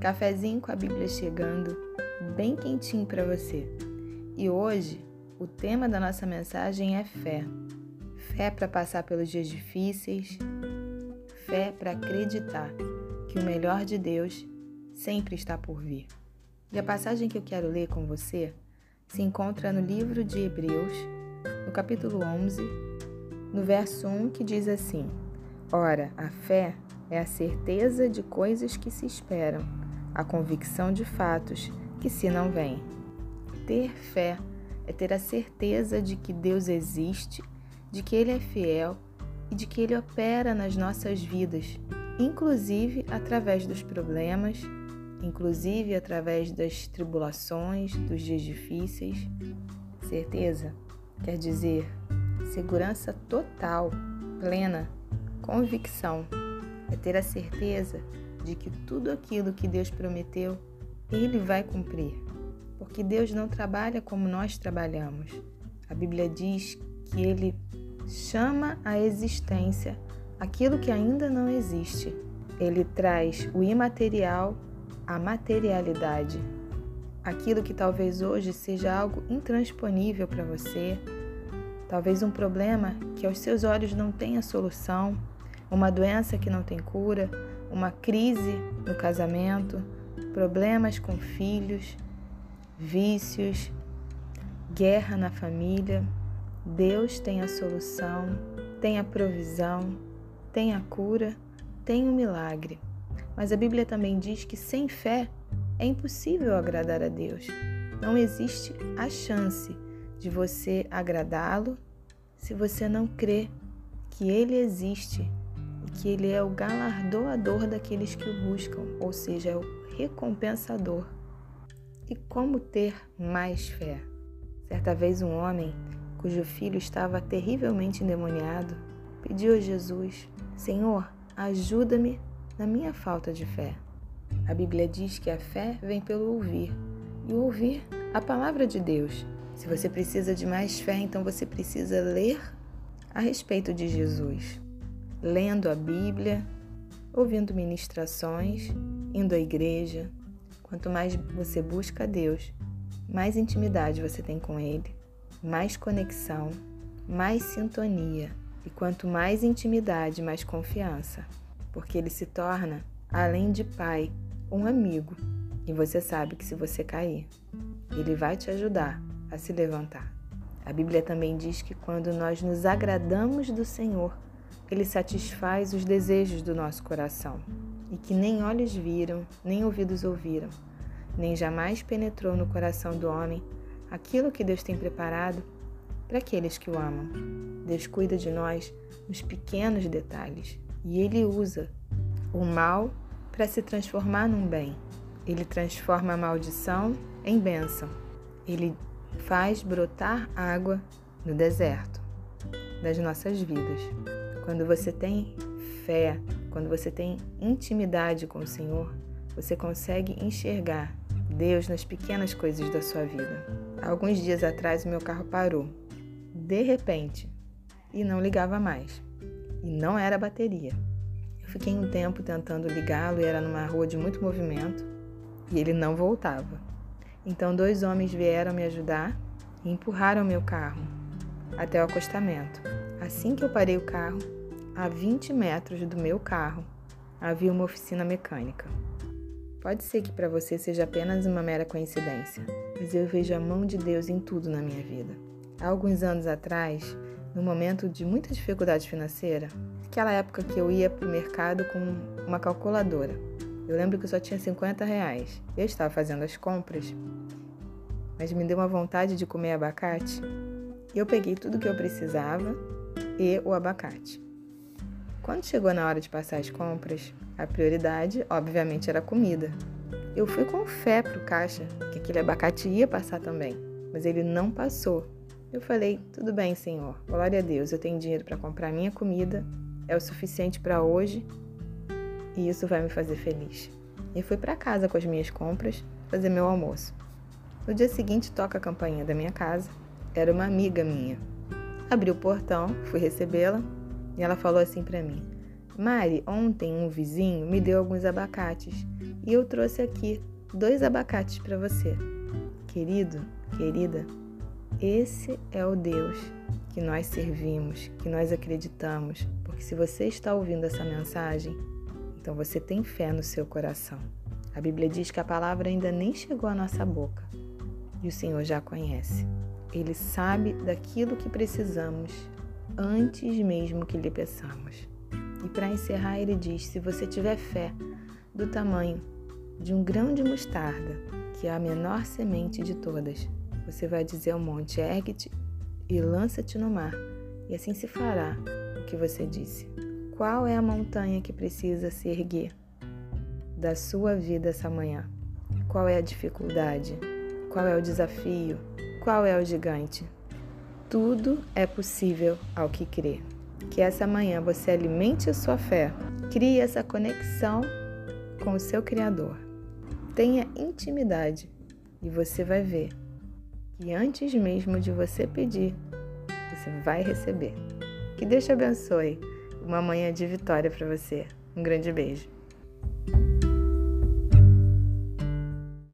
Cafezinho com a Bíblia chegando, bem quentinho para você. E hoje, o tema da nossa mensagem é fé. Fé para passar pelos dias difíceis, fé para acreditar que o melhor de Deus sempre está por vir. E a passagem que eu quero ler com você se encontra no livro de Hebreus, no capítulo 11, no verso 1, que diz assim: Ora, a fé é a certeza de coisas que se esperam, a convicção de fatos que se não vêm. Ter fé é ter a certeza de que Deus existe, de que Ele é fiel e de que Ele opera nas nossas vidas, inclusive através dos problemas, inclusive através das tribulações, dos dias difíceis. Certeza quer dizer segurança total, plena, convicção. É ter a certeza de que tudo aquilo que Deus prometeu, Ele vai cumprir. Porque Deus não trabalha como nós trabalhamos. A Bíblia diz que Ele chama à existência aquilo que ainda não existe. Ele traz o imaterial à materialidade. Aquilo que talvez hoje seja algo intransponível para você, talvez um problema que aos seus olhos não tenha solução, uma doença que não tem cura, uma crise no casamento, problemas com filhos, vícios, guerra na família. Deus tem a solução, tem a provisão, tem a cura, tem o milagre. Mas a Bíblia também diz que sem fé é impossível agradar a Deus. Não existe a chance de você agradá-lo se você não crê que Ele existe que ele é o galardoador daqueles que o buscam, ou seja, é o recompensador. E como ter mais fé? Certa vez, um homem cujo filho estava terrivelmente endemoniado pediu a Jesus: Senhor, ajuda-me na minha falta de fé. A Bíblia diz que a fé vem pelo ouvir, e ouvir a palavra de Deus. Se você precisa de mais fé, então você precisa ler a respeito de Jesus lendo a Bíblia, ouvindo ministrações, indo à igreja. Quanto mais você busca a Deus, mais intimidade você tem com Ele, mais conexão, mais sintonia. E quanto mais intimidade, mais confiança, porque Ele se torna, além de Pai, um amigo. E você sabe que se você cair, Ele vai te ajudar a se levantar. A Bíblia também diz que quando nós nos agradamos do Senhor, ele satisfaz os desejos do nosso coração e que nem olhos viram, nem ouvidos ouviram, nem jamais penetrou no coração do homem aquilo que Deus tem preparado para aqueles que o amam. Deus cuida de nós nos pequenos detalhes e ele usa o mal para se transformar num bem. Ele transforma a maldição em bênção. Ele faz brotar água no deserto das nossas vidas. Quando você tem fé, quando você tem intimidade com o Senhor, você consegue enxergar Deus nas pequenas coisas da sua vida. Alguns dias atrás, o meu carro parou, de repente, e não ligava mais. E não era bateria. Eu fiquei um tempo tentando ligá-lo e era numa rua de muito movimento e ele não voltava. Então, dois homens vieram me ajudar e empurraram meu carro até o acostamento. Assim que eu parei o carro, a 20 metros do meu carro havia uma oficina mecânica. Pode ser que para você seja apenas uma mera coincidência, mas eu vejo a mão de Deus em tudo na minha vida. Há alguns anos atrás, no momento de muita dificuldade financeira, aquela época que eu ia para o mercado com uma calculadora. Eu lembro que eu só tinha 50 reais. Eu estava fazendo as compras, mas me deu uma vontade de comer abacate. E eu peguei tudo que eu precisava e o abacate. Quando chegou na hora de passar as compras, a prioridade, obviamente, era a comida. Eu fui com fé pro caixa que aquele abacate ia passar também, mas ele não passou. Eu falei: tudo bem, senhor, glória a Deus, eu tenho dinheiro para comprar minha comida, é o suficiente para hoje e isso vai me fazer feliz. E fui para casa com as minhas compras fazer meu almoço. No dia seguinte, toca a campainha da minha casa. Era uma amiga minha. Abri o portão, fui recebê-la e ela falou assim para mim: Mari, ontem um vizinho me deu alguns abacates e eu trouxe aqui dois abacates para você. Querido, querida, esse é o Deus que nós servimos, que nós acreditamos, porque se você está ouvindo essa mensagem, então você tem fé no seu coração. A Bíblia diz que a palavra ainda nem chegou à nossa boca e o Senhor já conhece. Ele sabe daquilo que precisamos antes mesmo que lhe peçamos. E para encerrar, ele diz: se você tiver fé do tamanho de um grão de mostarda, que é a menor semente de todas, você vai dizer ao monte: ergue-te e lança-te no mar, e assim se fará o que você disse. Qual é a montanha que precisa se erguer da sua vida essa manhã? Qual é a dificuldade? Qual é o desafio? Qual é o gigante? Tudo é possível ao que crê. Que essa manhã você alimente a sua fé, crie essa conexão com o seu Criador. Tenha intimidade e você vai ver que antes mesmo de você pedir, você vai receber. Que Deus te abençoe. Uma manhã de vitória para você. Um grande beijo.